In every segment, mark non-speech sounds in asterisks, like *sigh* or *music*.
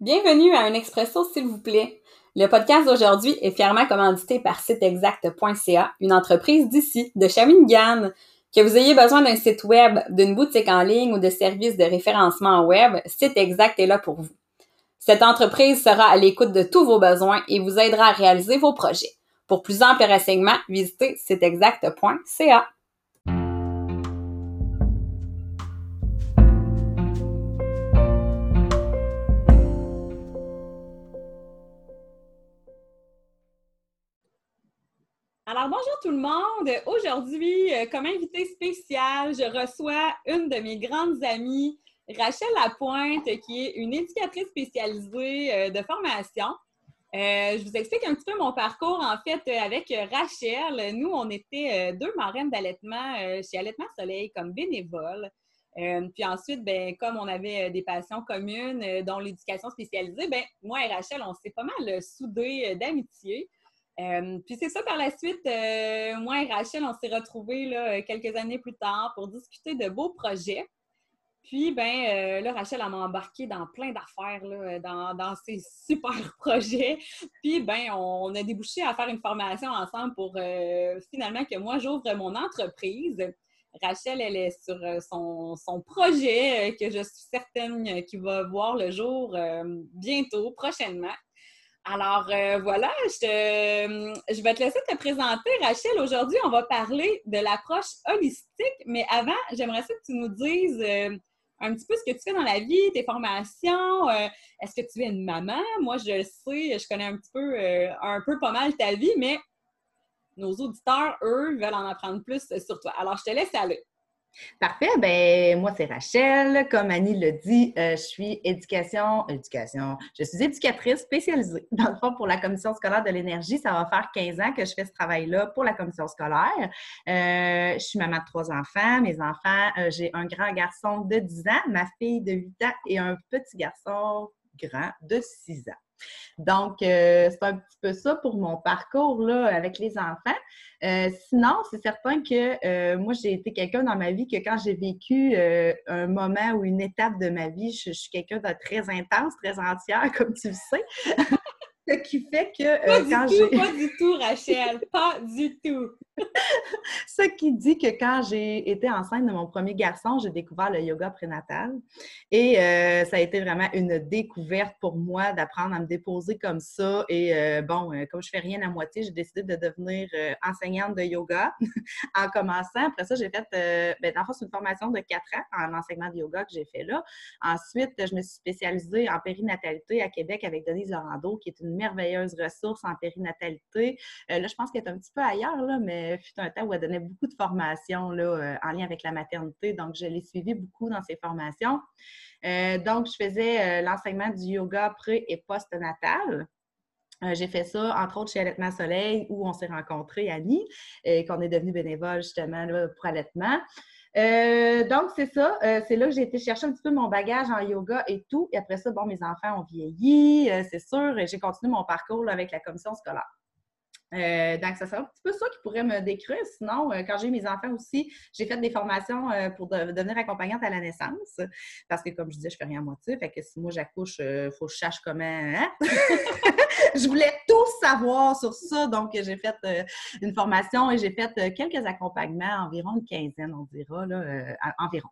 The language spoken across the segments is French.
Bienvenue à un expresso, s'il vous plaît. Le podcast d'aujourd'hui est fièrement commandité par siteexact.ca, une entreprise d'ici, de Shawinigan. Que vous ayez besoin d'un site web, d'une boutique en ligne ou de services de référencement web, Site Exact est là pour vous. Cette entreprise sera à l'écoute de tous vos besoins et vous aidera à réaliser vos projets. Pour plus amples renseignements, visitez siteexact.ca. Alors, bonjour tout le monde. Aujourd'hui, euh, comme invité spécial, je reçois une de mes grandes amies, Rachel Lapointe, qui est une éducatrice spécialisée euh, de formation. Euh, je vous explique un petit peu mon parcours. En fait, avec Rachel, nous, on était deux marraines d'allaitement chez Allaitement Soleil comme bénévoles. puis ensuite, ben, comme on avait des passions communes, dont l'éducation spécialisée, ben, moi et Rachel, on s'est pas mal soudés d'amitié. Euh, puis c'est ça, par la suite, euh, moi et Rachel, on s'est retrouvés là, quelques années plus tard pour discuter de beaux projets. Puis, ben, euh, là, Rachel, elle m'a embarqué dans plein d'affaires, dans, dans ses *laughs* super projets. Puis, ben, on a débouché à faire une formation ensemble pour finalement que moi, j'ouvre mon entreprise. Rachel, elle est sur son, son projet que je suis certaine qu'il va voir le jour bientôt, prochainement. Alors euh, voilà, je, je, vais te laisser te présenter, Rachel. Aujourd'hui, on va parler de l'approche holistique, mais avant, j'aimerais que tu nous dises euh, un petit peu ce que tu fais dans la vie, tes formations. Euh, est-ce que tu es une maman? Moi, je sais, je connais un petit peu, un peu pas mal ta vie, mais nos auditeurs, eux, veulent en apprendre plus sur toi. Alors, je te laisse aller. Parfait. Ben, moi, c'est Rachel. Comme Annie le dit, euh, je suis éducation, éducation. Je suis éducatrice spécialisée. Dans le fond, pour la commission scolaire de l'énergie, ça va faire 15 ans que je fais ce travail-là pour la commission scolaire. Euh, je suis maman de trois enfants. Mes enfants, euh, j'ai un grand garçon de 10 ans, ma fille de 8 ans et un petit garçon grand de 6 ans. Donc, euh, c'est un petit peu ça pour mon parcours là, avec les enfants. Euh, sinon, c'est certain que euh, moi, j'ai été quelqu'un dans ma vie que quand j'ai vécu un moment ou une étape de ma vie, je, je suis quelqu'un de très intense, très entière, *laughs* comme tu le sais. Ce qui fait que euh, quand j'ai. Pas du tout, Rachel, pas du tout. *laughs* Ce qui dit que quand j'ai été enceinte de mon premier garçon, j'ai découvert le yoga prénatal. Et euh, ça a été vraiment une découverte pour moi d'apprendre à me déposer comme ça. Et euh, bon, comme je fais rien à moitié, j'ai décidé de devenir enseignante de yoga *laughs* en commençant. Après ça, j'ai fait, ben, dans une formation de quatre ans en enseignement de yoga que j'ai fait là. Ensuite, je me suis spécialisée en périnatalité à Québec avec Denise Lorando, qui est une merveilleuse ressource en périnatalité. Euh, là, je pense qu'elle est un petit peu ailleurs, là, mais fut un temps où elle donnait beaucoup de formations là, euh, en lien avec la maternité. Donc, je l'ai suivie beaucoup dans ses formations. Euh, donc, je faisais l'enseignement du yoga pré- et post-natal. j'ai fait ça, entre autres, chez Allaitement Soleil, où on s'est rencontrés, Annie, et qu'on est devenu bénévole justement pour allaitement. Euh, donc, c'est ça. Euh, c'est là que j'ai été chercher un petit peu mon bagage en yoga et tout. Et après ça, bon, mes enfants ont vieilli, euh, c'est sûr. J'ai continué mon parcours avec la commission scolaire. donc, ça serait un petit peu ça qui pourrait me décrire. Sinon, quand j'ai mes enfants aussi, j'ai fait des formations pour devenir accompagnante à la naissance. Parce que, comme je disais, je fais rien à moitié. Fait que si moi j'accouche, il faut que je sache comment. Hein? *laughs* je voulais tout savoir sur ça. Donc, j'ai fait euh, une formation et j'ai fait euh, quelques accompagnements, environ une quinzaine, on dira, là, euh, environ.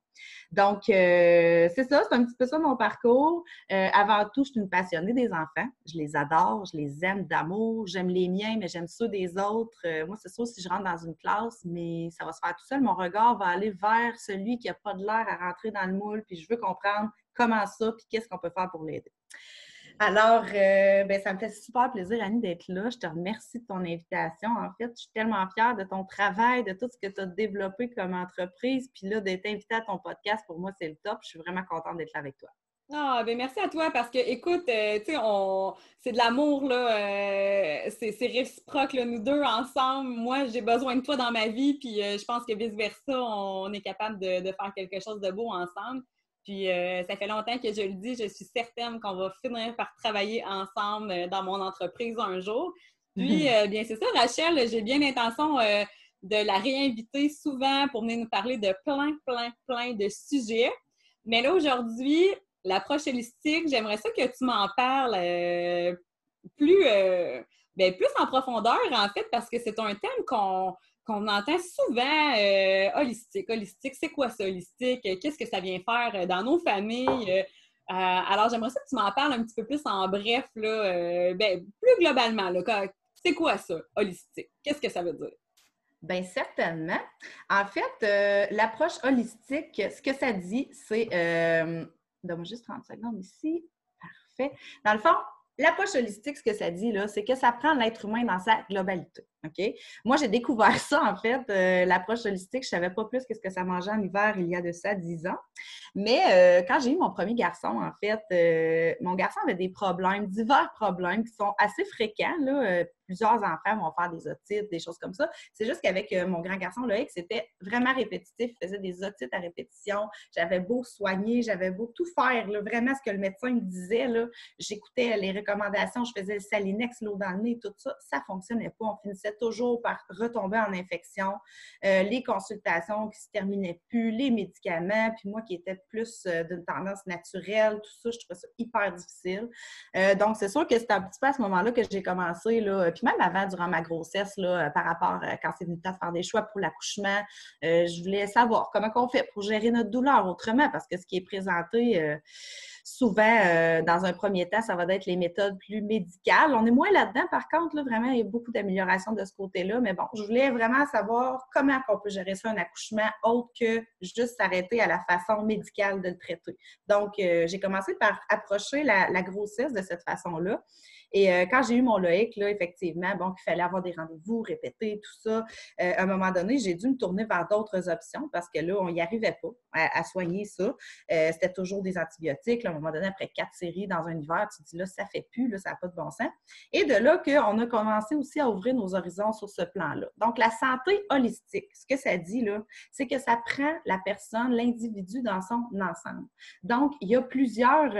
Donc, c'est ça, c'est un petit peu ça mon parcours. avant tout, je suis une passionnée des enfants. Je les adore, je les aime d'amour. J'aime les miens, mais j'aime ceux des autres. moi, c'est sûr, si je rentre dans une classe, mais ça va se faire tout seul, mon regard va aller vers celui qui n'a pas de l'air à rentrer dans le moule, puis je veux comprendre comment ça, puis qu'est-ce qu'on peut faire pour l'aider. Alors, euh, ben, ça me fait super plaisir, Annie, d'être là. Je te remercie de ton invitation. En fait, je suis tellement fière de ton travail, de tout ce que tu as développé comme entreprise. Puis là, d'être invitée à ton podcast, pour moi, c'est le top. Je suis vraiment contente d'être là avec toi. Ah, ben merci à toi parce que, écoute, euh, tu sais, c'est de l'amour, là. Euh, c'est réciproque, nous deux ensemble. Moi, j'ai besoin de toi dans ma vie, puis je pense que vice-versa, on est capable de, faire quelque chose de beau ensemble. Puis euh, ça fait longtemps que je le dis, je suis certaine qu'on va finir par travailler ensemble euh, dans mon entreprise un jour. Puis, mhm. euh, bien, c'est ça, Rachel, j'ai bien l'intention de la réinviter souvent pour venir nous parler de plein, plein, plein de sujets. Mais là, aujourd'hui, l'approche holistique, j'aimerais ça que tu m'en parles plus, ben, plus en profondeur, en fait, parce que c'est un thème qu'on entend souvent euh, holistique. Holistique, c'est quoi ça, holistique? Qu'est-ce que ça vient faire dans nos familles? alors, j'aimerais que tu m'en parles un petit peu plus en bref, là, ben, plus globalement. C'est quoi ça, holistique? Qu'est-ce que ça veut dire? Bien, certainement. En fait, l'approche holistique, ce que ça dit, c'est Donne-moi juste 30 secondes ici. Parfait. Dans le fond, l'approche holistique, ce que ça dit, c'est que ça prend l'être humain dans sa globalité. Moi, j'ai découvert ça, en fait, euh, l'approche holistique. Je ne savais pas plus que ce que ça mangeait en hiver il y a de ça 10 ans. Mais euh, quand j'ai eu mon premier garçon, en fait, euh, mon garçon avait des problèmes, divers problèmes qui sont assez fréquents. Plusieurs enfants vont faire des otites, des choses comme ça. C'est juste qu'avec mon grand garçon, Loïc, c'était vraiment répétitif. Il faisait des otites à répétition. J'avais beau soigner, j'avais beau tout faire, vraiment ce que le médecin me disait. J'écoutais les recommandations, je faisais le salinex, l'eau dans le nez, tout ça. Ça ne fonctionnait pas. On finissait toujours par retomber en infection. Euh, les consultations qui se terminaient plus, les médicaments, puis moi qui étais plus euh, d'une tendance naturelle, tout ça, je trouvais ça hyper difficile. Euh, donc, c'est sûr que c'était un petit peu à ce moment-là que j'ai commencé, là, même avant, durant ma grossesse, là, par rapport à quand c'est venu temps de faire des choix pour l'accouchement, je voulais savoir comment on fait pour gérer notre douleur autrement, parce que ce qui est présenté souvent, euh, dans un premier temps, ça va être les méthodes plus médicales. On est moins là-dedans, par contre, là, vraiment, il y a beaucoup d'améliorations de ce côté-là. Mais bon, je voulais vraiment savoir comment on peut gérer ça, un accouchement, autre que juste s'arrêter à la façon médicale de le traiter. Donc, euh, j'ai commencé par approcher la grossesse de cette façon-là. Et euh, quand j'ai eu mon Loïc, là, effectivement, bon, il fallait avoir des rendez-vous, répéter, tout ça, euh, à un moment donné, j'ai dû me tourner vers d'autres options parce que là, on n'y arrivait pas à, soigner ça. Euh, c'était toujours des antibiotiques. à un moment donné, après quatre séries dans un hiver, tu te dis là, ça fait plus, là, ça n'a pas de bon sens. Et de là qu'on a commencé aussi à ouvrir nos horizons sur ce plan-là. Donc, la santé holistique, ce que ça dit, là, c'est que ça prend la personne, l'individu dans son ensemble. Donc, il y a plusieurs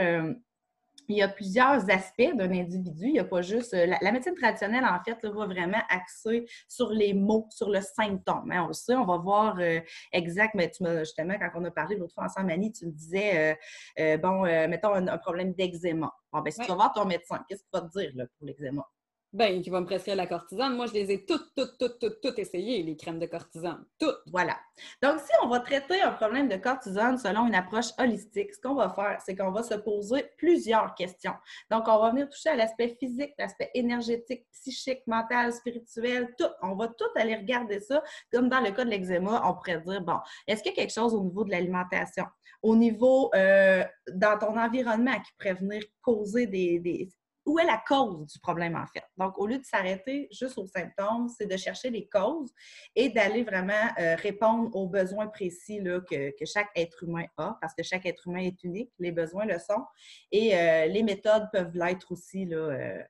il y a plusieurs aspects d'un individu. Il n'y a pas juste. Euh, la, médecine traditionnelle, en fait, va vraiment axer sur les mots, sur le symptôme. Hein, on le sait, on va voir euh, exact, mais tu justement, quand on a parlé l'autre fois ensemble, Annie, tu me disais, euh, bon, mettons un, problème d'eczéma. Bon, ben, si tu vas voir ton médecin, qu'est-ce qu'il va te dire là, pour l'eczéma? Ben, qui va me prescrire la cortisone. Moi, je les ai toutes, toutes, toutes, toutes, toutes essayées, les crèmes de cortisone. Toutes. Voilà. Donc, si on va traiter un problème de cortisone selon une approche holistique, ce qu'on va faire, c'est qu'on va se poser plusieurs questions. Donc, on va venir toucher à l'aspect physique, l'aspect énergétique, psychique, mental, spirituel, tout. On va tout aller regarder ça. Comme dans le cas de l'eczéma, on pourrait dire, bon, est-ce qu'il y a quelque chose au niveau de l'alimentation? Au niveau euh, dans ton environnement qui pourrait venir causer des, où est la cause du problème, en fait? Donc, au lieu de s'arrêter juste aux symptômes, c'est de chercher les causes et d'aller vraiment euh, répondre aux besoins précis là, que, chaque être humain a, parce que chaque être humain est unique, les besoins le sont, et euh, les méthodes peuvent l'être aussi euh,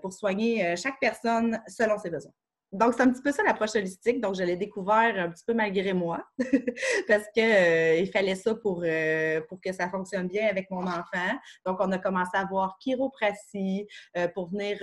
pour soigner chaque personne selon ses besoins donc, c'est un petit peu ça l'approche holistique. Donc, je l'ai découvert un petit peu malgré moi *laughs* parce qu'il euh, fallait ça pour, euh, pour que ça fonctionne bien avec mon enfant. Donc, on a commencé à voir chiropratie euh, pour venir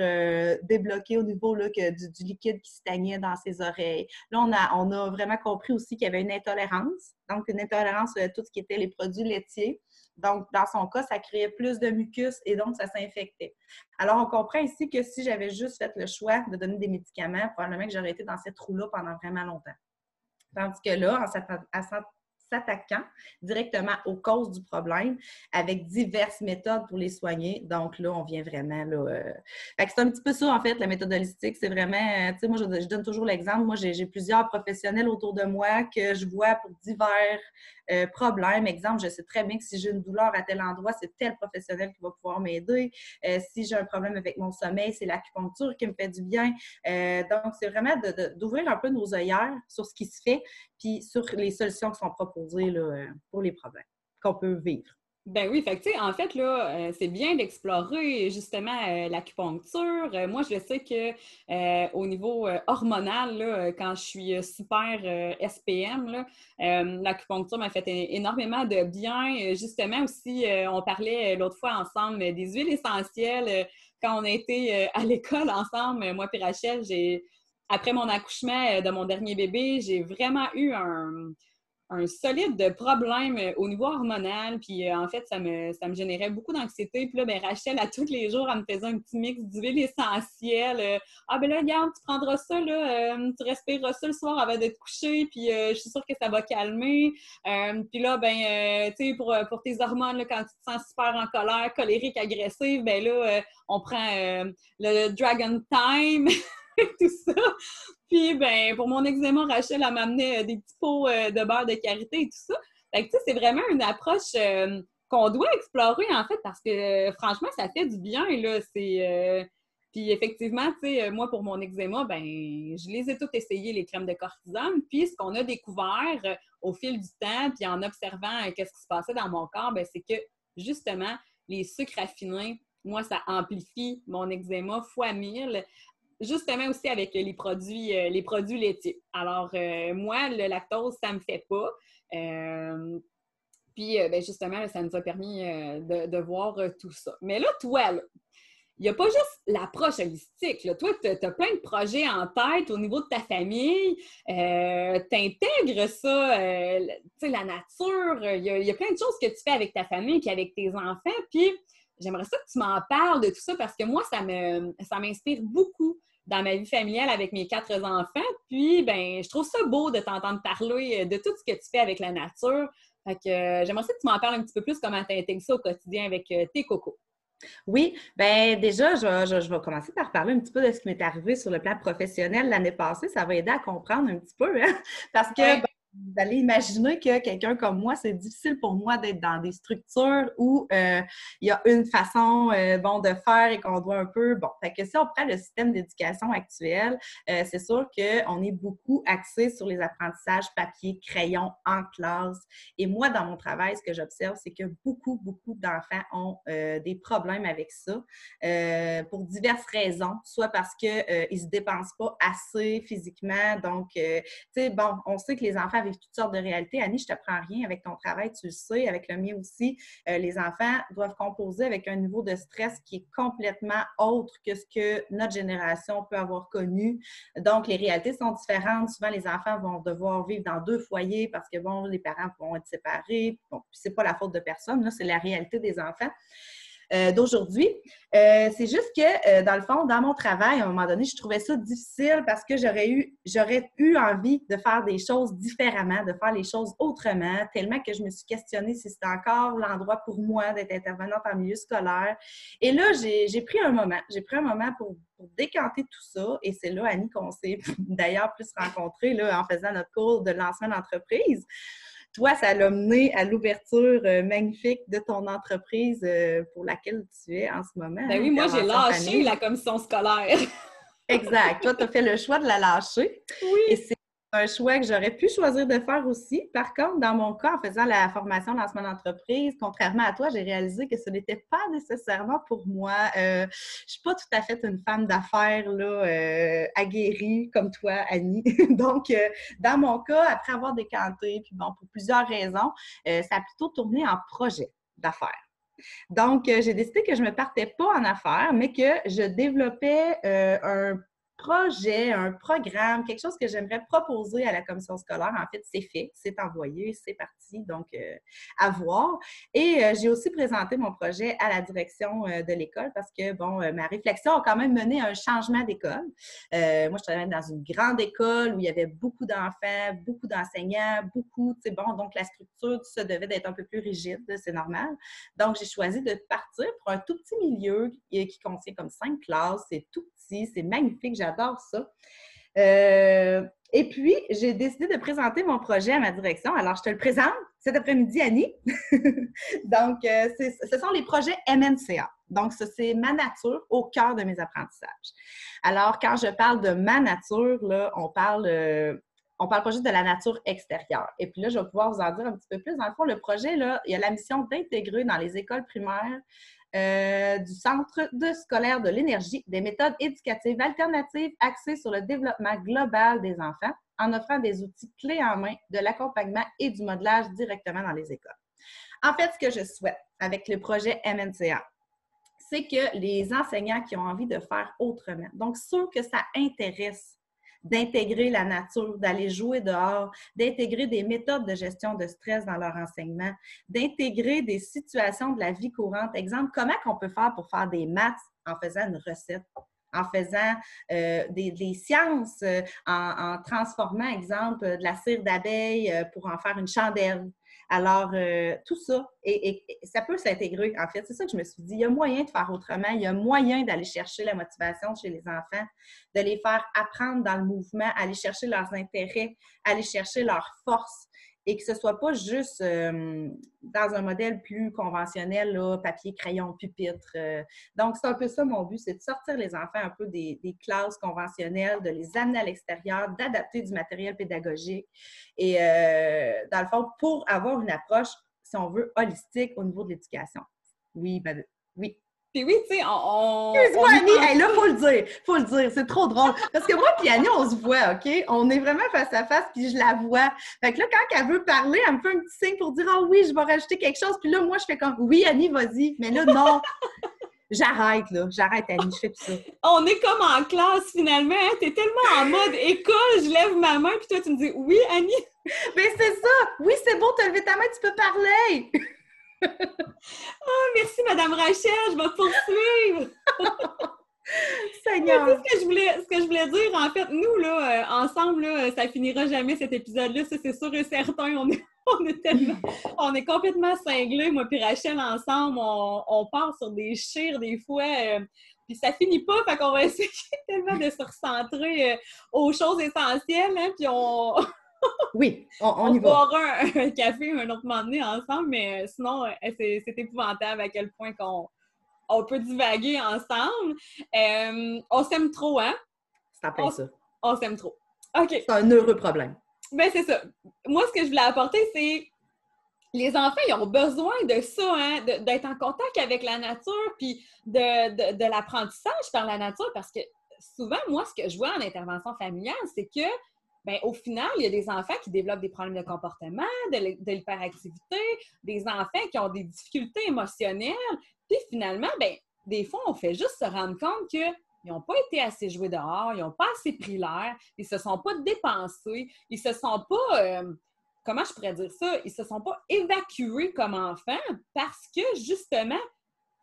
débloquer au niveau là, que, du, liquide qui stagnait dans ses oreilles. Là, on a, on a vraiment compris aussi qu'il y avait une intolérance. Donc, une intolérance à tout ce qui était les produits laitiers. Donc, dans son cas, ça créait plus de mucus et donc ça s'infectait. Alors, on comprend ici que si j'avais juste fait le choix de donner des médicaments, probablement que j'aurais été dans cette roue-là pendant vraiment longtemps. Tandis que là, en s'attaquant directement aux causes du problème avec diverses méthodes pour les soigner. Donc là, on vient vraiment là. Euh, c'est un petit peu ça, en fait, la méthode holistique. C'est vraiment, euh, tu sais, moi, je, donne toujours l'exemple. Moi, j'ai plusieurs professionnels autour de moi que je vois pour divers euh, problèmes. Exemple, je sais très bien que si j'ai une douleur à tel endroit, c'est tel professionnel qui va pouvoir m'aider. si j'ai un problème avec mon sommeil, c'est l'acupuncture qui me fait du bien. donc, c'est vraiment d'ouvrir un peu nos œillères sur ce qui se fait, puis sur les solutions qui sont proposées là, pour les problèmes qu'on peut vivre. Ben oui, fait en fait, là, euh, c'est bien d'explorer justement euh, l'acupuncture. Euh, moi, je sais que au niveau hormonal, quand je suis super SPM, l'acupuncture m'a fait énormément de bien. Justement aussi, on parlait l'autre fois ensemble des huiles essentielles. quand on a été à l'école ensemble, moi et Rachel, j'ai après mon accouchement de mon dernier bébé, j'ai vraiment eu un solide problème euh, au niveau hormonal. Puis euh, en fait, ça me, ça me générait beaucoup d'anxiété. Puis là, ben, Rachel, à tous les jours, elle me faisait un petit mix d'huile essentielle. Euh, ah ben là, regarde, tu prendras ça, là, tu respireras ça le soir avant de te coucher, puis je suis sûre que ça va calmer. puis là, ben, tu sais, pour, pour tes hormones, quand tu te sens super en colère, colérique, agressive, ben là, on prend le Dragon Time. *laughs* *laughs* tout ça. Puis, ben, pour mon eczéma, Rachel, elle m'amenait euh, des petits pots euh, de beurre de karité et tout ça. Fait que, c'est vraiment une approche euh, qu'on doit explorer, en fait, parce que, franchement, ça fait du bien, là. C'est... Puis effectivement, tu sais, moi, pour mon eczéma, ben, je les ai toutes essayées, les crèmes de cortisone. Puis ce qu'on a découvert au fil du temps, puis en observant qu'est-ce qui se passait dans mon corps, ben, c'est que justement, les sucres raffinés, moi, ça amplifie mon eczéma fois mille justement aussi avec les produits, euh, les produits laitiers. Alors, euh, moi, le lactose, ça ne me fait pas. Euh, puis, ben, justement, ça nous a permis de, voir tout ça. Mais là, toi, il n'y a pas juste l'approche holistique. Toi, tu as, plein de projets en tête au niveau de ta famille. tu intègres ça, la nature. Il y, a, plein de choses que tu fais avec ta famille et avec tes enfants. Puis, j'aimerais ça que tu m'en parles de tout ça parce que moi, ça m'inspire beaucoup dans ma vie familiale avec mes quatre enfants. Puis, ben, je trouve ça beau de t'entendre parler euh, de tout ce que tu fais avec la nature. Fait que euh, j'aimerais que tu m'en parles un petit peu plus comment tu intègres ça au quotidien avec euh, tes cocos. Oui, bien déjà, je, vais commencer par parler un petit peu de ce qui m'est arrivé sur le plan professionnel l'année passée. Ça va aider à comprendre un petit peu, hein? parce que ben, vous allez imaginer que quelqu'un comme moi, c'est difficile pour moi d'être dans des structures où euh, il y a une façon euh, bon, de faire et qu'on doit un peu. Bon, fait que si on prend le système d'éducation actuel, euh, c'est sûr qu'on est beaucoup axé sur les apprentissages papier, crayon en classe. Et moi, dans mon travail, ce que j'observe, c'est que beaucoup, beaucoup d'enfants ont des problèmes avec ça pour diverses raisons, soit parce qu'ils ne se dépensent pas assez physiquement. Donc, tu sais, bon, on sait que les enfants avec toutes sortes de réalités. Annie, je te prends rien avec ton travail, tu le sais, avec le mien aussi. Euh, les enfants doivent composer avec un niveau de stress qui est complètement autre que ce que notre génération peut avoir connu. Donc, les réalités sont différentes. Souvent, les enfants vont devoir vivre dans deux foyers parce que, bon, les parents vont être séparés. Bon, c'est pas la faute de personne, là, c'est la réalité des enfants. Euh, d'aujourd'hui. Euh, c'est juste que, euh, dans le fond, dans mon travail, à un moment donné, je trouvais ça difficile parce que j'aurais eu, j'aurais eu envie de faire des choses différemment, de faire les choses autrement, tellement que je me suis questionnée si c'était encore l'endroit pour moi d'être intervenante en milieu scolaire. Et là, j'ai pris un moment. J'ai pris un moment pour, décanter tout ça. Et c'est là, Annie, qu'on s'est *laughs* d'ailleurs plus rencontrés là, en faisant notre cours de lancement d'entreprise. Toi, ça l'a mené à l'ouverture euh, magnifique de ton entreprise euh, pour laquelle tu es en ce moment. Ben oui, moi, j'ai lâché la commission scolaire. exact. Toi, tu as fait le choix de la lâcher. Oui. Et c'est un choix que j'aurais pu choisir de faire aussi. Par contre, dans mon cas, en faisant la formation lancement d'entreprise, contrairement à toi, j'ai réalisé que ce n'était pas nécessairement pour moi. Euh, je ne suis pas tout à fait une femme d'affaires là, euh, aguerrie comme toi, Annie. *laughs* Donc, euh, dans mon cas, après avoir décanté, puis bon, pour plusieurs raisons, ça a plutôt tourné en projet d'affaires. Donc, j'ai décidé que je ne me partais pas en affaires, mais que je développais un projet, un programme, quelque chose que j'aimerais proposer à la commission scolaire. En fait, c'est fait, c'est envoyé, c'est parti, donc euh, à voir. Et euh, j'ai aussi présenté mon projet à la direction euh, de l'école parce que, bon, ma réflexion a quand même mené à un changement d'école. moi, je travaillais dans une grande école où il y avait beaucoup d'enfants, beaucoup d'enseignants, beaucoup, tu sais, bon, donc la structure, ça devait être un peu plus rigide, c'est normal. Donc, j'ai choisi de partir pour un tout petit milieu qui contient comme cinq classes, c'est tout petit, c'est magnifique, j'adore ça. Euh, et puis, j'ai décidé de présenter mon projet à ma direction. Alors, je te le présente cet après-midi, Annie. *laughs* Donc, euh, ce sont les projets MNCA. Donc, c'est ma nature au cœur de mes apprentissages. Alors, quand je parle de ma nature, là, on parle, euh, on parle pas juste de la nature extérieure. Et puis là, je vais pouvoir vous en dire un petit peu plus. Dans le fond, le projet, là, il y a la mission d'intégrer dans les écoles primaires euh, du Centre de scolaire de l'énergie des méthodes éducatives alternatives axées sur le développement global des enfants en offrant des outils clés en main de l'accompagnement et du modelage directement dans les écoles. En fait, ce que je souhaite avec le projet MNCA, c'est que les enseignants qui ont envie de faire autrement, donc ceux que ça intéresse d'intégrer la nature, d'aller jouer dehors, d'intégrer des méthodes de gestion de stress dans leur enseignement, d'intégrer des situations de la vie courante. Exemple, comment on peut faire pour faire des maths en faisant une recette? en faisant euh, des, sciences, euh, en, transformant, exemple, de la cire d'abeille pour en faire une chandelle. Alors, euh, tout ça, et, ça peut s'intégrer, en fait. C'est ça que je me suis dit. Il y a moyen de faire autrement. Il y a moyen d'aller chercher la motivation chez les enfants, de les faire apprendre dans le mouvement, aller chercher leurs intérêts, aller chercher leurs forces et que ce soit pas juste euh, dans un modèle plus conventionnel, papier, crayon, pupitre. Euh. Donc, c'est un peu ça mon but, c'est de sortir les enfants un peu des, classes conventionnelles, de les amener à l'extérieur, d'adapter du matériel pédagogique et, euh, dans le fond, pour avoir une approche, si on veut, holistique au niveau de l'éducation. Oui, ben, oui. Puis oui, tu sais, on. Excuse-moi, Annie, là, faut le dire. Faut le dire. C'est trop drôle. Parce que moi puis Annie, on se voit, OK? On est vraiment face à face, puis je la vois. Fait que là, quand elle veut parler, elle me fait un petit signe pour dire Ah oui, je vais rajouter quelque chose. Puis là, moi, je fais comme Oui, Annie, vas-y. Mais là, non. J'arrête, là. J'arrête, Annie. Je fais tout ça. *laughs* On est comme en classe, finalement. Hein. T'es tellement en mode école, je lève ma main, puis toi, tu me dis Oui, Annie. *laughs* Mais c'est ça. Oui, c'est bon, t'as levé ta main, tu peux parler. oh, *laughs* merci, Madame Rachel, je vais poursuivre. Seigneur. ce que je voulais, ce que je voulais dire, en fait, nous, là, euh, ensemble, là, ça finira jamais cet épisode-là, ça c'est sûr et certain. On est, *laughs* on est tellement, on est complètement cinglés, moi et Rachel ensemble, on, on part sur des chires des fois. Euh, puis ça finit pas, fait qu'on va *laughs* essayer tellement de se recentrer euh, aux choses essentielles, hein, puis on, *laughs* oui, on, y va. On un, un, café un autre moment donné ensemble, mais euh, sinon, c'est épouvantable à quel point qu'on on peut divaguer ensemble. Euh, on s'aime trop, hein? C'est après ça. On s'aime trop. OK. C'est un heureux problème. Ben, c'est ça. Moi, ce que je voulais apporter, c'est les enfants, ils ont besoin de ça, hein, d'être en contact avec la nature, puis de, de l'apprentissage par la nature, parce que souvent, moi, ce que je vois en intervention familiale, c'est que Bien, au final, il y a des enfants qui développent des problèmes de comportement, de l'hyperactivité, des enfants qui ont des difficultés émotionnelles. Puis finalement, bien, des fois, on fait juste se rendre compte qu'ils n'ont pas été assez joués dehors, ils n'ont pas assez pris l'air, ils ne se sont pas dépensés, ils ne se sont pas, euh, comment je pourrais dire ça, ils ne se sont pas évacués comme enfants parce que justement,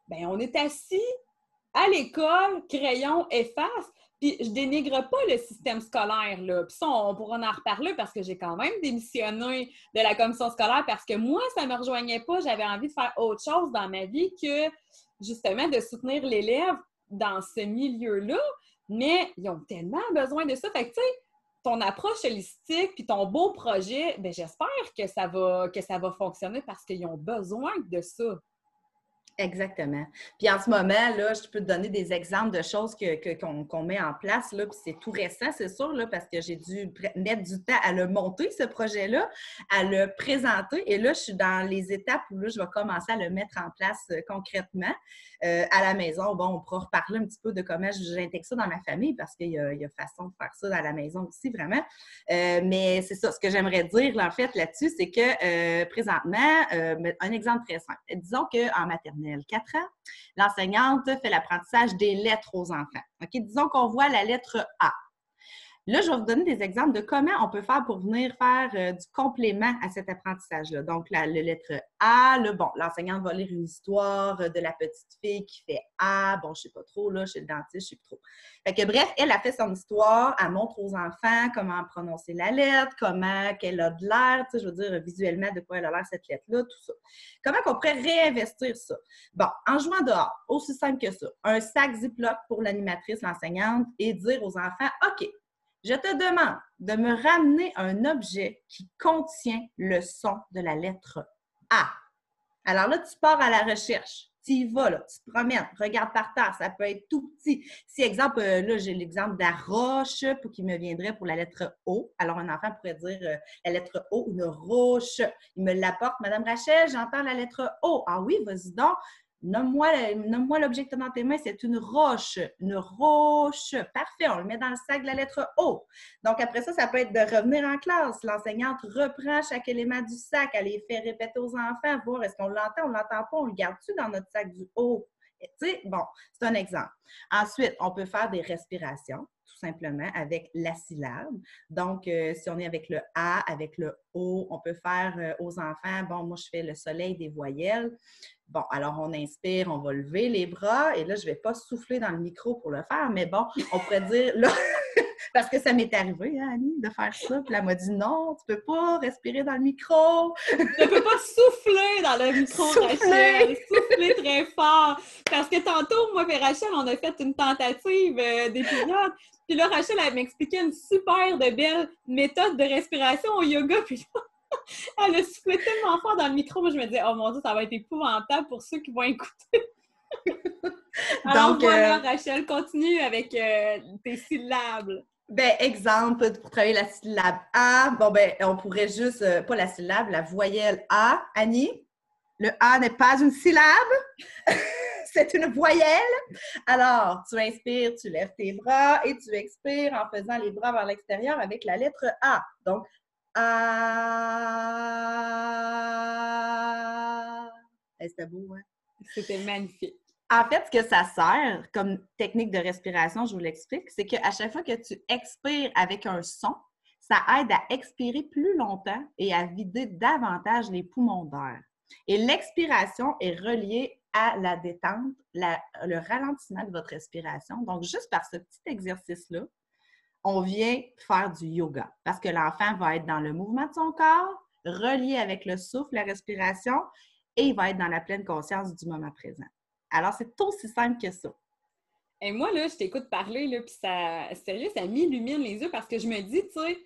bien, on est assis à l'école, crayon, efface, puis je dénigre pas le système scolaire, là. Puis ça, on pourra en reparler parce que j'ai quand même démissionné de la commission scolaire parce que moi, ça me rejoignait pas. J'avais envie de faire autre chose dans ma vie que justement de soutenir l'élève dans ce milieu-là. Mais ils ont tellement besoin de ça. Fait que, tu sais, ton approche holistique puis ton beau projet, ben j'espère que ça va que ça va fonctionner parce qu'ils ont besoin de ça. Exactement. Puis en ce moment, là, je peux te donner des exemples de choses qu'on que, met en place. Là, puis c'est tout récent, c'est sûr, là, parce que j'ai dû mettre du temps à le monter, ce projet-là, à le présenter. Et là, je suis dans les étapes où là, je vais commencer à le mettre en place euh, concrètement euh, à la maison. Bon, on pourra reparler un petit peu de comment j'intègre ça dans ma famille, parce qu'il y, a façon de faire ça à la maison aussi, vraiment. Euh, mais c'est ça, ce que j'aimerais dire, en fait, là-dessus, c'est que présentement, un exemple très simple. Disons qu'en maternelle, 4 ans, l'enseignante fait l'apprentissage des lettres aux enfants. Disons qu'on voit la lettre A. Là, je vais vous donner des exemples de comment on peut faire pour venir faire euh, du complément à cet apprentissage-là. Donc, la, lettre A, le, bon, l'enseignante va lire une histoire euh, de la petite fille qui fait A. Bon, je sais pas trop, là, chez le dentiste, je sais pas trop. Fait que bref, elle a fait son histoire, elle montre aux enfants comment prononcer la lettre, comment qu'elle a de l'air, je veux dire visuellement de quoi elle a l'air cette lettre-là, tout ça. Comment qu'on pourrait réinvestir ça? Bon, en jouant dehors, aussi simple que ça, un sac Ziploc pour l'animatrice, l'enseignante, et dire aux enfants, OK, je te demande de me ramener un objet qui contient le son de la lettre A. Alors là, tu pars à la recherche. Tu y vas, là, tu te promènes, regarde par terre, ça peut être tout petit. Si, exemple, euh, là, j'ai l'exemple de la roche pour qui me viendrait pour la lettre O. Alors, un enfant pourrait dire euh, la lettre O, une roche. Il me l'apporte, Madame Rachel, j'entends la lettre O. Ah oui, vas-y donc. Nomme-moi l'objet que tu as dans tes mains, c'est une roche. Une roche. Parfait, on le met dans le sac de la lettre O. Donc, après ça, ça peut être de revenir en classe. L'enseignante reprend chaque élément du sac, elle les fait répéter aux enfants, voir est-ce qu'on l'entend, on ne l'entend pas, on le garde-tu dans notre sac du O? Bon, c'est un exemple. Ensuite, on peut faire des respirations simplement avec la syllabe. Donc, euh, si on est avec le A, avec le O, on peut faire euh, aux enfants, bon, moi, je fais le soleil des voyelles. Bon, alors on inspire, on va lever les bras et là, je ne vais pas souffler dans le micro pour le faire, mais bon, on pourrait dire, là, parce que ça m'est arrivé, hein, Annie, de faire ça. Puis elle m'a dit non, tu peux pas respirer dans le micro. tu ne peux pas souffler dans le micro, Rachel. Souffler très fort. Parce que tantôt, moi et Rachel, on a fait une tentative euh, d'épisode. Puis là, Rachel, elle m'expliquait une super de belle méthode de respiration au yoga. *laughs* Puis là, elle a soufflé tellement fort dans le micro. Moi, je me disais, oh mon Dieu, ça va être épouvantable pour ceux qui vont écouter. *laughs* Alors Donc, voilà, euh, Rachel, continue avec euh, tes syllabes. Ben, exemple, pour travailler la syllabe A, bon, ben, on pourrait juste, euh, pas la syllabe, la voyelle A. Annie, le A n'est pas une syllabe, *laughs* c'est une voyelle. Alors, tu inspires, tu lèves tes bras et tu expires en faisant les bras vers l'extérieur avec la lettre A. Donc, A. C'était beau, hein? C'était magnifique. En fait, ce que ça sert comme technique de respiration, je vous l'explique, c'est qu'à chaque fois que tu expires avec un son, ça aide à expirer plus longtemps et à vider davantage les poumons d'air. Et l'expiration est reliée à la détente, le ralentissement de votre respiration. Donc, juste par ce petit exercice-là, on vient faire du yoga parce que l'enfant va être dans le mouvement de son corps, relié avec le souffle, la respiration, et il va être dans la pleine conscience du moment présent. Alors, c'est aussi simple que ça. Et moi, là, je t'écoute parler, là, puis ça, sérieux, ça m'illumine les yeux parce que je me dis, tu sais,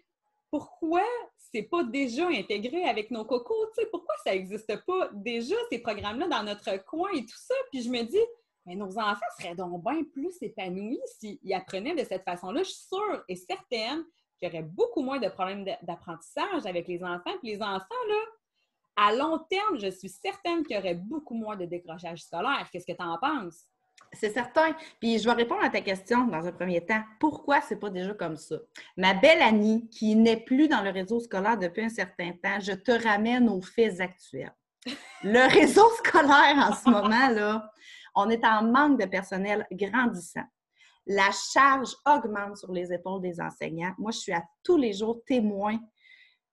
pourquoi c'est pas déjà intégré avec nos cocos? Tu sais, pourquoi ça n'existe pas déjà, ces programmes-là, dans notre coin et tout ça? Puis je me dis, mais nos enfants seraient donc bien plus épanouis s'ils apprenaient de cette façon-là. Je suis sûre et certaine qu'il y aurait beaucoup moins de problèmes d'apprentissage avec les enfants. Puis les enfants, là, à long terme, je suis certaine qu'il y aurait beaucoup moins de décrochage scolaire. Qu'est-ce que tu en penses? C'est certain. Puis je vais répondre à ta question dans un premier temps. Pourquoi c'est pas déjà comme ça? Ma belle Annie, qui n'est plus dans le réseau scolaire depuis un certain temps, je te ramène aux faits actuels. Le *laughs* réseau scolaire en ce moment, là, on est en manque de personnel grandissant. La charge augmente sur les épaules des enseignants. Moi, je suis à tous les jours témoin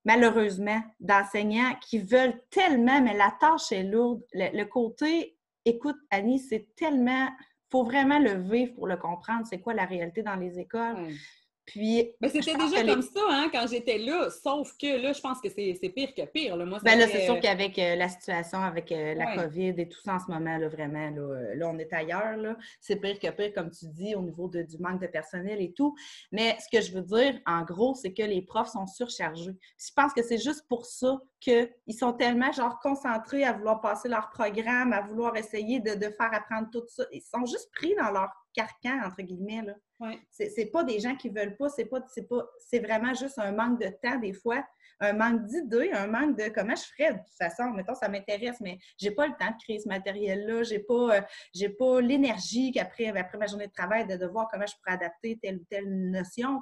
malheureusement, d'enseignants qui veulent tellement, mais la tâche est lourde. Le, côté, écoute, Annie, c'est tellement, il faut vraiment le vivre pour le comprendre, c'est quoi la réalité dans les écoles. Puis. C'était déjà comme ça hein, quand j'étais là, sauf que là, je pense que c'est pire que pire. Là. Moi, ben là, c'est sûr qu'avec euh, la situation, avec euh, la COVID et tout ça en ce moment, là, vraiment, là, euh, là on est ailleurs. C'est pire que pire, comme tu dis, au niveau du manque de personnel et tout. Mais ce que je veux dire, en gros, c'est que les profs sont surchargés. je pense que c'est juste pour ça qu'ils sont tellement genre concentrés à vouloir passer leur programme, à vouloir essayer de, de faire apprendre tout ça. Ils sont juste pris dans leur carcan, entre guillemets. Là. Ouais. C'est pas des gens qui veulent pas, c'est vraiment juste un manque de temps des fois, un manque d'idées, un manque de comment je ferais de toute façon. Mettons, ça m'intéresse, mais j'ai pas le temps de créer ce matériel-là, j'ai pas, euh, j'ai pas l'énergie qu'après après ma journée de travail de, voir comment je pourrais adapter telle ou telle notion.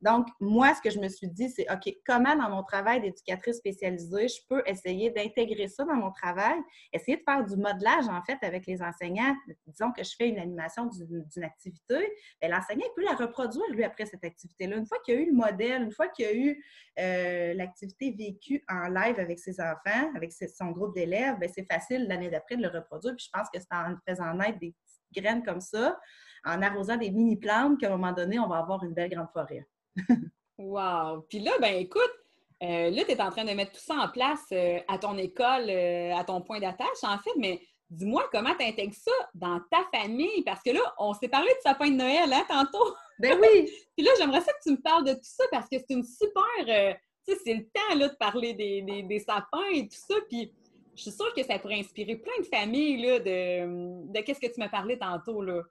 Donc, moi, ce que je me suis dit, c'est OK, comment dans mon travail d'éducatrice spécialisée, je peux essayer d'intégrer ça dans mon travail, essayer de faire du modelage, en fait, avec les enseignants? Disons que je fais une animation d'une activité, ben, l'enseignant peut la reproduire, lui, après cette activité-là. Une fois qu'il y a eu le modèle, une fois qu'il y a eu euh, l'activité vécue en live avec ses enfants, avec son groupe d'élèves, ben, c'est facile l'année d'après de le reproduire. Puis je pense que c'est en faisant naître des petites graines comme ça, en arrosant des mini-plantes qu'à un moment donné, on va avoir une belle grande forêt wow! Puis là, ben écoute, euh, là, tu es en train de mettre tout ça en place euh, à ton école, euh, à ton point d'attache, en fait, mais dis-moi comment tu intègres ça dans ta famille, parce que là, on s'est parlé de sapin de Noël, hein, tantôt? Ben oui! *laughs* Puis là, j'aimerais ça que tu me parles de tout ça, parce que c'est une super... tu sais, c'est le temps, là, de parler des, des, sapins et tout ça, puis je suis sûre que ça pourrait inspirer plein de familles, là, de, de qu'est-ce que tu m'as parlé tantôt, là.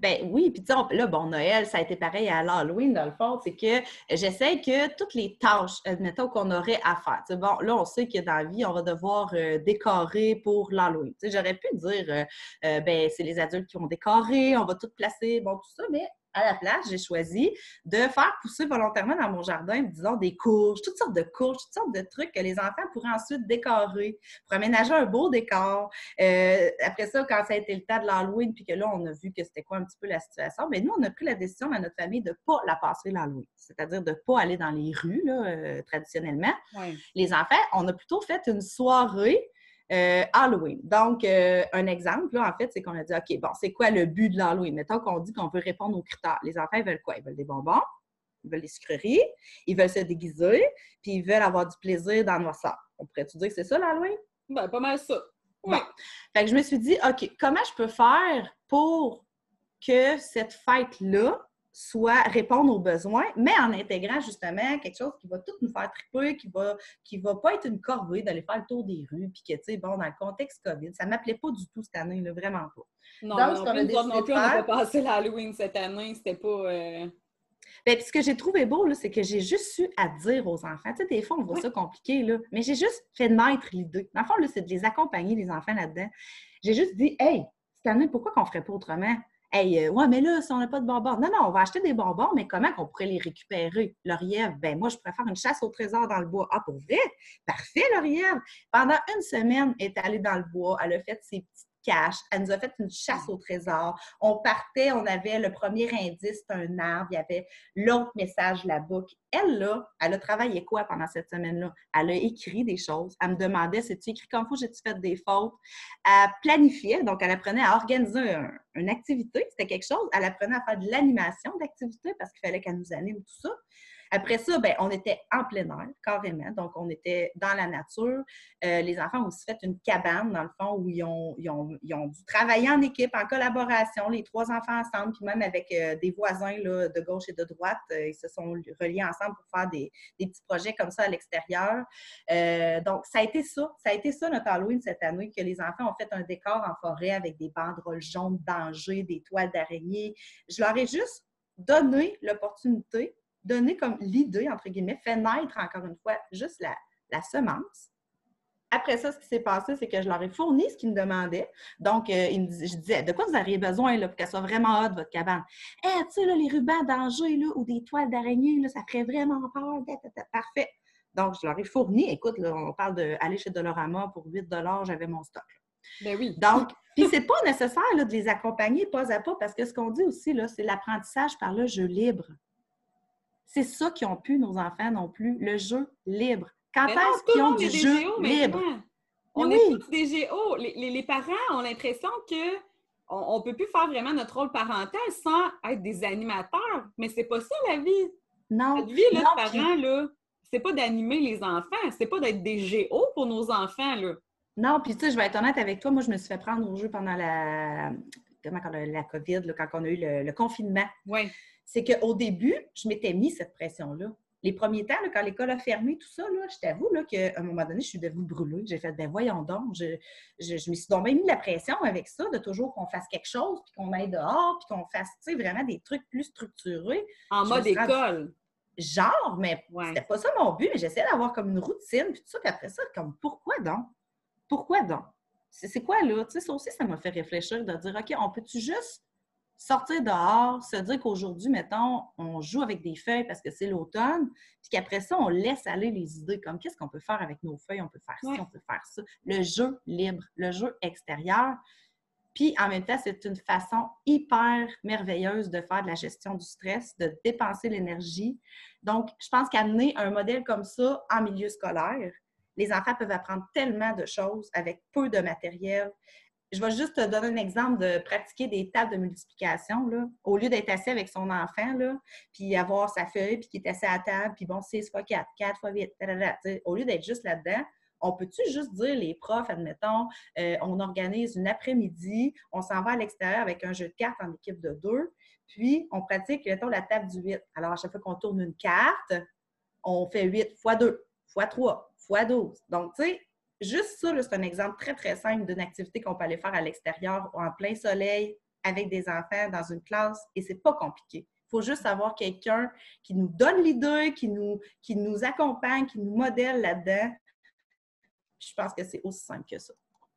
Ben oui, puis là, bon, Noël, ça a été pareil à l'Halloween, dans le fond, c'est que j'essaie que toutes les tâches, admettons, qu'on aurait à faire. bon, là, on sait que dans la vie, on va devoir euh, décorer pour l'Halloween. J'aurais pu dire, euh, euh, ben, c'est les adultes qui vont décorer, on va tout placer, bon, tout ça, mais À la place, j'ai choisi de faire pousser volontairement dans mon jardin, disons, des courges, toutes sortes de courges, toutes sortes de trucs que les enfants pourraient ensuite décorer pour aménager un beau décor. Euh, après ça, quand ça a été le temps de l'Halloween, puis que là, on a vu que c'était quoi un petit peu la situation, bien, nous, on a pris la décision dans notre famille de ne pas la passer l'Halloween, c'est-à-dire de ne pas aller dans les rues, là, euh, traditionnellement. Les enfants, on a plutôt fait une soirée euh, Halloween. Donc, euh, un exemple, là, en fait, c'est qu'on a dit, OK, bon, c'est quoi le but de l'Halloween? Mettons qu'on dit qu'on veut répondre aux critères. Les enfants, ils veulent quoi? Ils veulent des bonbons, ils veulent des sucreries, ils veulent se déguiser, puis ils veulent avoir du plaisir dans noirceur. On pourrait-tu dire que c'est ça, l'Halloween? Ben, pas mal ça. Oui. Fait que je me suis dit, OK, comment je peux faire pour que cette fête-là soit répondre aux besoins, mais en intégrant justement quelque chose qui va tout nous faire triper, qui va, qui va pas être une corvée d'aller faire le tour des rues, puis que, tu sais, bon, dans le contexte COVID, ça m'appelait pas du tout cette année, là, vraiment pas. Non, Donc, non, plus, on n'a pas passé l'Halloween cette année, c'était pas... Euh... Bien, puis ce que j'ai trouvé beau, c'est que j'ai juste su à dire aux enfants. Tu sais, des fois, on voit ça compliqué, là, mais j'ai juste fait naître l'idée. Dans le fond, c'est de les accompagner, les enfants, là-dedans. J'ai juste dit, hey, cette année, pourquoi qu'on ferait pas autrement? Hey, euh, ouais, mais là, si on n'a pas de bonbons. Non, non, on va acheter des bonbons, mais comment qu'on pourrait les récupérer? Lauriève, ben moi, je pourrais faire une chasse au trésor dans le bois. Ah, pour vrai? Parfait, Lauriève! Pendant une semaine, elle est allée dans le bois, elle a fait ses petites Elle nous a fait une chasse au trésor. On partait, on avait le premier indice, un arbre, il y avait l'autre message là-bas. Elle, là, elle a travaillé quoi pendant cette semaine-là? Elle a écrit des choses. Elle me demandait, c'est-tu écrit comme faut, j'ai-tu fait des fautes? Elle planifiait, donc elle apprenait à organiser une activité, c'était quelque chose. Elle apprenait à faire de l'animation d'activité parce qu'il fallait qu'elle nous anime tout ça. Après ça, ben, on était en plein air, carrément. Donc, on était dans la nature. Euh, les enfants ont aussi fait une cabane, dans le fond, où ils ont, ils ont, ils ont dû travailler en équipe, en collaboration, les trois enfants ensemble, puis même avec euh, des voisins là, de gauche et de droite. Euh, ils se sont reliés ensemble pour faire des, des petits projets comme ça à l'extérieur. donc, ça a été ça. Ça a été ça notre Halloween cette année, que les enfants ont fait un décor en forêt avec des banderoles jaunes danger, des toiles d'araignée. Je leur ai juste donné l'opportunité donner comme l'idée, entre guillemets, fait naître encore une fois juste la, semence. Après ça, ce qui s'est passé, c'est que je leur ai fourni ce qu'ils me demandaient. Donc, euh, je disais, de quoi vous auriez besoin là, pour qu'elle soit vraiment haute, votre cabane? Eh, tu sais, les rubans d'Angers ou des toiles d'araignée, ça ferait vraiment peur. Parfait. Donc, je leur ai fourni. Écoute, on parle d'aller chez Dolorama pour 8 j'avais mon stock. Ben oui. Donc, puis c'est pas nécessaire de les accompagner pas à pas, parce que ce qu'on dit aussi, c'est l'apprentissage par le jeu libre. C'est ça qu'ils ont pu, nos enfants non plus, le jeu libre. Quand est-ce qu'ils ont du jeu libre? On est tous des géos. Les, parents ont l'impression que on ne peut plus faire vraiment notre rôle parental sans être des animateurs. Mais c'est pas ça la vie. Non. Notre vie, là, de parents, là, c'est pas d'animer les enfants, c'est pas d'être des géos pour nos enfants, là. Non, puis tu sais, je vais être honnête avec toi, moi, je me suis fait prendre au jeu pendant la, comment, la COVID, quand on a eu le, le confinement. Oui c'est qu'au début, je m'étais mis cette pression-là. Les premiers temps, quand l'école a fermé, tout ça, là, je t'avoue qu'à un moment donné, je suis devenue brûlée. J'ai fait, ben voyons donc, je, je, me suis donc mis la pression avec ça, de toujours qu'on fasse quelque chose, puis qu'on aille dehors, puis qu'on fasse, tu sais, vraiment des trucs plus structurés. En mode école. Genre, mais c'était pas ça mon but, mais j'essayais d'avoir comme une routine, puis tout ça, puis après ça, comme, pourquoi donc? Pourquoi donc? C'est quoi, là? Tu sais, ça aussi, ça m'a fait réfléchir de dire, OK, on peut-tu juste sortir dehors, se dire qu'aujourd'hui, mettons, on joue avec des feuilles parce que c'est l'automne, puis qu'après ça, on laisse aller les idées comme qu'est-ce qu'on peut faire avec nos feuilles, on peut faire ci, on peut faire ça. Le jeu libre, le jeu extérieur. Puis en même temps, c'est une façon hyper merveilleuse de faire de la gestion du stress, de dépenser l'énergie. Donc, je pense qu'amener un modèle comme ça en milieu scolaire, les enfants peuvent apprendre tellement de choses avec peu de matériel je vais juste te donner un exemple de pratiquer des tables de multiplication. Là. Au lieu d'être assis avec son enfant, là, puis avoir sa feuille, puis qui est assis à table, puis bon, 6 fois 4, 4 fois 8, au lieu d'être juste là-dedans, on peut-tu juste dire, les profs, admettons, euh, on organise une après-midi, on s'en va à l'extérieur avec un jeu de cartes en équipe de deux, puis on pratique, mettons, la table du 8. Alors, à chaque fois qu'on tourne une carte, on fait 8 fois 2, fois 3, fois 12. Donc, tu sais, Juste ça, c'est un exemple très, très simple d'une activité qu'on peut aller faire à l'extérieur ou en plein soleil avec des enfants dans une classe et c'est pas compliqué. Il faut juste avoir quelqu'un qui nous donne l'idée, qui nous, qui nous accompagne, qui nous modèle là-dedans. Je pense que c'est aussi simple que ça.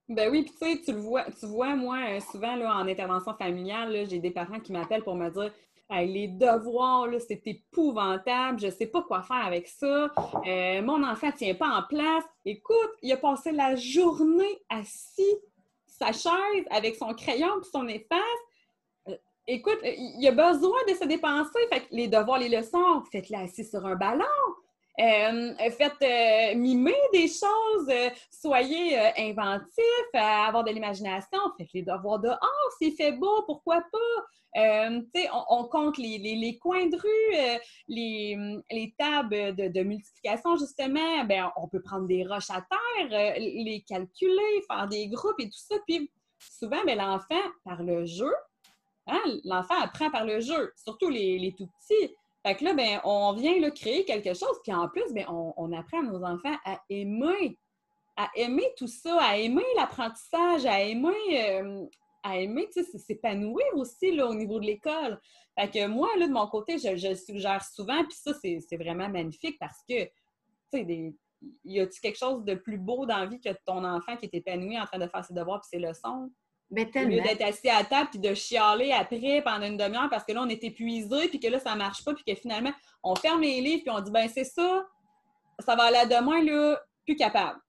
Ben oui, puis tu sais, tu le vois, tu vois, moi, souvent là, en intervention familiale, j'ai des parents qui m'appellent pour me dire les devoirs, c'est épouvantable. Je ne sais pas quoi faire avec ça. Euh, mon enfant ne tient pas en place. Écoute, il a passé la journée assis sa chaise avec son crayon et son efface. Euh, écoute, il a besoin de se dépenser. Fait les devoirs, les leçons, faites-les assis sur un ballon. Euh, faites euh, mimer des choses, euh, soyez inventifs, avoir de l'imagination, faites les devoirs dehors, s'il fait beau, pourquoi pas? On, on, compte les, coins de rue, les, tables de, multiplication, justement. Ben, on peut prendre des roches à terre, les calculer, faire des groupes et tout ça. Puis souvent, ben, l'enfant, par le jeu, hein, l'enfant apprend par le jeu, surtout les, les tout petits. Fait que là, ben, on vient là, créer quelque chose, puis en plus, ben, on, apprend à nos enfants à aimer, à aimer tout ça, à aimer l'apprentissage, à aimer, euh, à aimer, s'épanouir aussi là, au niveau de l'école. Fait que moi, là, de mon côté, je, le suggère souvent, puis ça, c'est vraiment magnifique parce que, tu sais, y a-tu quelque chose de plus beau dans la vie que ton enfant qui est épanoui en train de faire ses devoirs puis ses leçons? Mais Au lieu d'être assis à table puis de chialer après pendant une demi-heure parce que là, on est épuisé puis que là, ça marche pas puis que finalement, on ferme les livres puis on dit, ben c'est ça, ça va aller à demain, là, plus capable.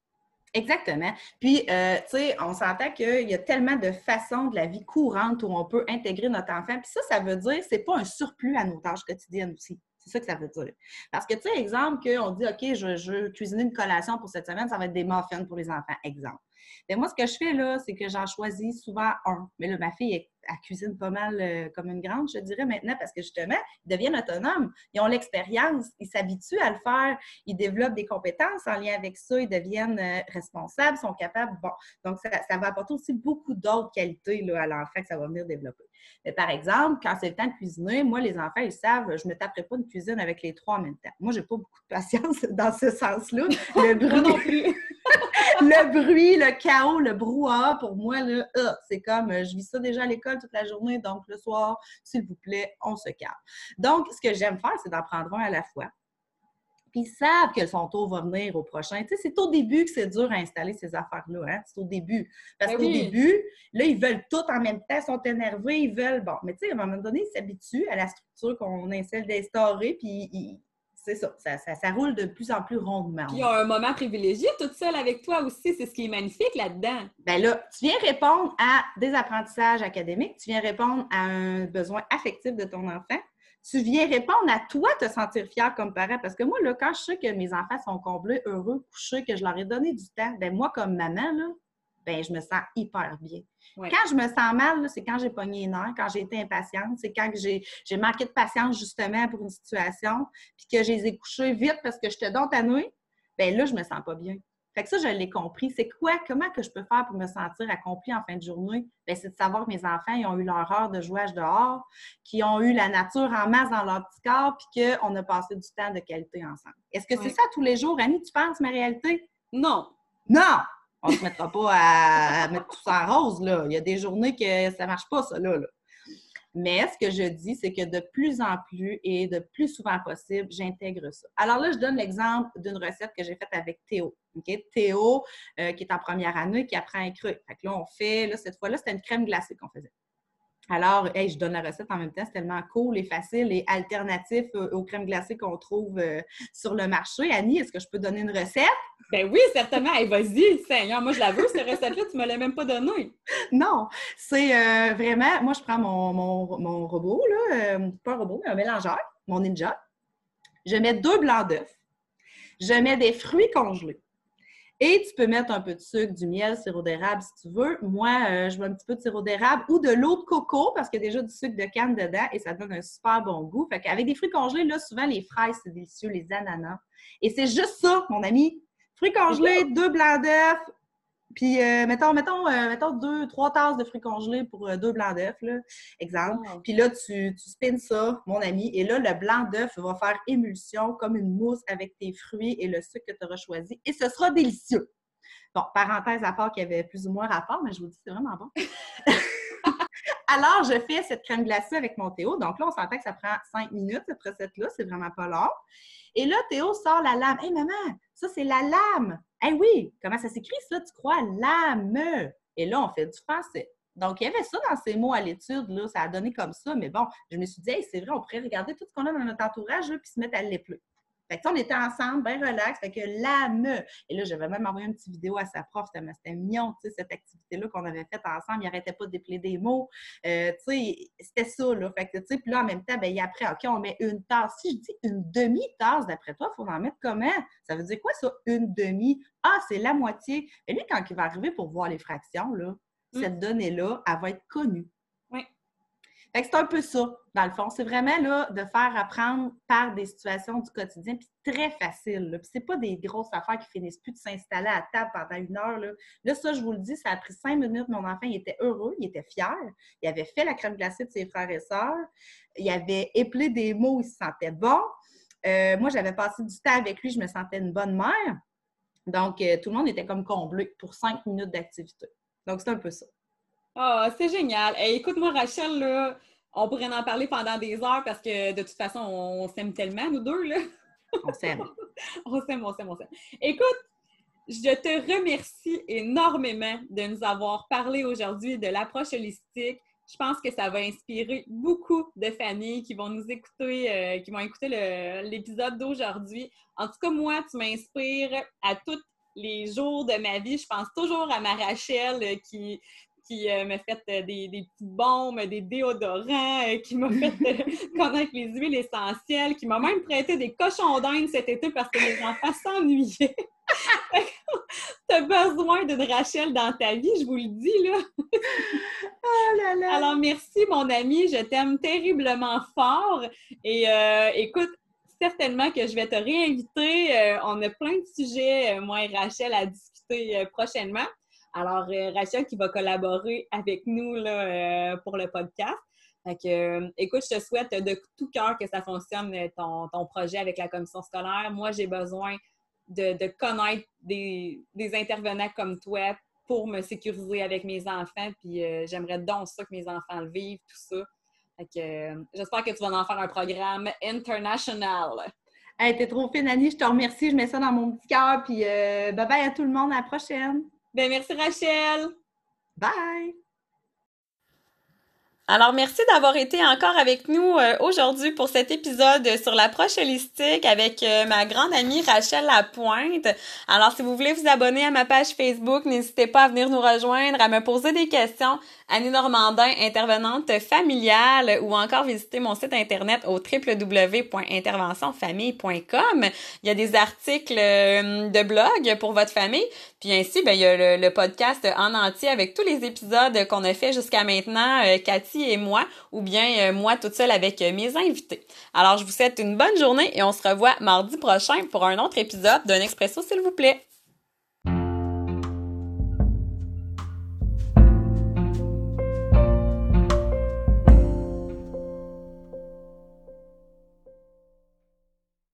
Exactement. Puis, euh, tu sais, on s'entend qu'il y a tellement de façons de la vie courante où on peut intégrer notre enfant. Puis ça, ça veut dire que ce n'est pas un surplus à nos tâches quotidiennes aussi. C'est ça que ça veut dire. Parce que, tu sais, exemple, qu'on dit, OK, je, je veux cuisiner une collation pour cette semaine, ça va être des muffins pour les enfants, exemple. Mais moi, ce que je fais là, c'est que j'en choisis souvent un. Mais là, ma fille, elle, cuisine pas mal euh, comme une grande, je dirais maintenant, parce que justement, ils deviennent autonomes. Ils ont l'expérience, ils s'habituent à le faire, ils développent des compétences en lien avec ça, ils deviennent euh, responsables, sont capables. Bon, donc ça, va apporter aussi beaucoup d'autres qualités là, à l'enfant que ça va venir développer. Mais par exemple, quand c'est le temps de cuisiner, moi, les enfants, ils savent, je ne me taperai pas une cuisine avec les trois en même temps. Moi, je n'ai pas beaucoup de patience *laughs* dans ce sens-là. Le bruit, non plus. *laughs* le bruit, le chaos, le brouhaha, pour moi, là, ah, c'est comme, euh, je vis ça déjà à l'école toute la journée, donc le soir, s'il vous plaît, on se calme. Donc, ce que j'aime faire, c'est d'en prendre un à la fois puis ils savent que son tour va venir au prochain. Tu sais, c'est au début que c'est dur à installer ces affaires-là. Hein? C'est au début. Parce ben qu'au début, là, ils veulent tout en même temps, ils sont énervés, ils veulent. Bon, mais tu sais, à un moment donné, ils s'habituent à la structure qu'on essaie d'instaurer, puis c'est ça ça, roule de plus en plus rondement. Puis il y a un moment privilégié toute seule avec toi aussi, c'est ce qui est magnifique là-dedans. Ben là, tu viens répondre à des apprentissages académiques, tu viens répondre à un besoin affectif de ton enfant, tu viens répondre à toi te sentir fier comme parent. Parce que moi, là, quand je sais que mes enfants sont comblés, heureux, couchés, que je leur ai donné du temps, ben moi, comme maman, là, ben, je me sens hyper bien. Quand je me sens mal, c'est quand j'ai pogné une heure, quand j'ai été impatiente, c'est quand j'ai manqué de patience justement pour une situation, puis que je les ai couchés vite parce que te donne ta nuit, ben là, je me sens pas bien. Fait que ça, je l'ai compris. C'est quoi, comment que je peux faire pour me sentir accomplie en fin de journée? Ben, c'est de savoir que mes enfants, ils ont eu leur heure de jouage dehors, qu'ils ont eu la nature en masse dans leur petit corps, puis qu'on a passé du temps de qualité ensemble. Est-ce que c'est ça tous les jours, Annie, tu penses, ma réalité? Non. Non! On ne se mettra pas à, mettre tout ça en rose, là. Il y a des journées que ça ne marche pas, ça, là. Mais ce que je dis, c'est que de plus en plus et de plus souvent possible, j'intègre ça. Alors là, je donne l'exemple d'une recette que j'ai faite avec Théo. Théo, euh, qui est en première année, qui apprend à écrire. Fait que là, on fait, là, cette fois-là, c'était une crème glacée qu'on faisait. Alors, je donne la recette en même temps, c'est tellement cool et facile et alternatif aux crèmes glacées qu'on trouve euh, sur le marché. Annie, est-ce que je peux donner une recette? Ben oui, certainement. vas-y, Seigneur, moi je la veux, cette recette-là, tu ne me l'as même pas donnée. Non, c'est euh, vraiment, moi je prends mon, robot, là, euh, pas un robot, mais un mélangeur, mon Ninja. Je mets deux blancs d'œufs. Je mets des fruits congelés. Et tu peux mettre un peu de sucre, du miel, sirop d'érable si tu veux. Moi, euh, je mets un petit peu de sirop d'érable ou de l'eau de coco parce qu'il y a déjà du sucre de canne dedans et ça donne un super bon goût. Fait qu'avec des fruits congelés, là, souvent les fraises, c'est délicieux, les ananas. Et c'est juste ça, mon ami. Fruits congelés, deux blancs d'œufs, puis, euh, mettons, mettons, euh, mettons deux, trois tasses de fruits congelés pour deux blancs d'œufs, là, exemple. Puis là, tu, tu spins ça, mon ami, et là, le blanc d'œuf va faire émulsion comme une mousse avec tes fruits et le sucre que tu auras choisi, et ce sera délicieux. Bon, parenthèse à part qu'il y avait plus ou moins rapport, mais je vous dis, c'est vraiment bon. *laughs* Alors, je fais cette crème glacée avec mon Théo. Donc là, on s'entend que ça prend cinq minutes, cette recette-là. C'est vraiment pas long. Et là, Théo sort la lame. Hé, maman, ça, c'est la lame. Eh oui, comment ça s'écrit ça, tu crois? Lame? Et là, on fait du français. Donc, il y avait ça dans ces mots à l'étude, là, ça a donné comme ça, mais bon, je me suis dit, c'est vrai, on pourrait regarder tout ce qu'on a dans notre entourage, puis se mettre à l'épleu. Fait que, on était ensemble, bien relax. Fait que l'âme. Et là, j'avais même envoyé une petite vidéo à sa prof. C'était mignon, tu sais, cette activité-là qu'on avait faite ensemble. Il n'arrêtait pas de déplier des mots. Euh, tu sais, c'était ça, là. Fait que, tu sais, puis là, en même temps, ben, après, OK, on met une tasse. Si je dis une demi-tasse, d'après toi, il faut en mettre comment? Ça veut dire quoi, ça, une demi? Ah, c'est la moitié. Et lui, quand il va arriver pour voir les fractions, là, cette donnée-là, elle va être connue c'est un peu ça, dans le fond. C'est vraiment là, de faire apprendre par des situations du quotidien, puis très facile. Puis c'est pas des grosses affaires qui finissent plus de s'installer à table pendant une heure. Là. ça, je vous le dis, ça a pris cinq minutes. Mon enfant, il était heureux, il était fier. Il avait fait la crème glacée de ses frères et sœurs. Il avait éplé des mots, il se sentait bon. Euh, moi, j'avais passé du temps avec lui, je me sentais une bonne mère. Donc, euh, tout le monde était comme comblé pour cinq minutes d'activité. Donc, c'est un peu ça. Ah, c'est génial. Écoute-moi, Rachel, là, on pourrait en parler pendant des heures parce que de toute façon, on, s'aime tellement, nous deux. Là. On s'aime. *laughs* on s'aime, on s'aime, on s'aime. Écoute, je te remercie énormément de nous avoir parlé aujourd'hui de l'approche holistique. Je pense que ça va inspirer beaucoup de familles qui vont nous écouter, euh, qui vont écouter l'épisode d'aujourd'hui. En tout cas, moi, tu m'inspires à tous les jours de ma vie. Je pense toujours à ma Rachel euh, qui, qui euh, m'a fait euh, des, des, petites bombes, des déodorants, euh, qui m'a fait *laughs* connaître les huiles essentielles, qui m'a même prêté des cochons d'Inde cet été parce que les enfants s'ennuyaient. *laughs* tu *laughs* as besoin d'une Rachel dans ta vie, je vous le dis, là. oh là là. Alors, merci, mon ami. Je t'aime terriblement fort. Et écoute, certainement que je vais te réinviter. on a plein de sujets, moi et Rachel, à discuter prochainement. Alors, euh, Rachel qui va collaborer avec nous là, euh, pour le podcast. Fait que, euh, écoute, je te souhaite de tout cœur que ça fonctionne, ton, projet avec la commission scolaire. Moi, j'ai besoin de, connaître des, intervenants comme toi pour me sécuriser avec mes enfants. Puis j'aimerais donc ça que mes enfants le vivent, tout ça. Fait que j'espère que tu vas en faire un programme international. T'es trop fine, Annie. Je te remercie. Je mets ça dans mon petit cœur. Puis bye bye à tout le monde. À la prochaine. Ben, merci Rachel. Bye. Alors, merci d'avoir été encore avec nous euh, aujourd'hui pour cet épisode sur l'approche holistique avec euh, ma grande amie Rachel Lapointe. Alors, si vous voulez vous abonner à ma page Facebook, n'hésitez pas à venir nous rejoindre, à me poser des questions. Annie Normandin, intervenante familiale, ou encore visiter mon site internet au www.interventionfamille.com. Il y a des articles euh, de blog pour votre famille. Puis ainsi, ben, il y a le, podcast en entier avec tous les épisodes qu'on a fait jusqu'à maintenant, euh, Cathy et moi, ou bien euh, moi toute seule avec mes invités. Alors, je vous souhaite une bonne journée et on se revoit mardi prochain pour un autre épisode d'un Expresso, s'il vous plaît.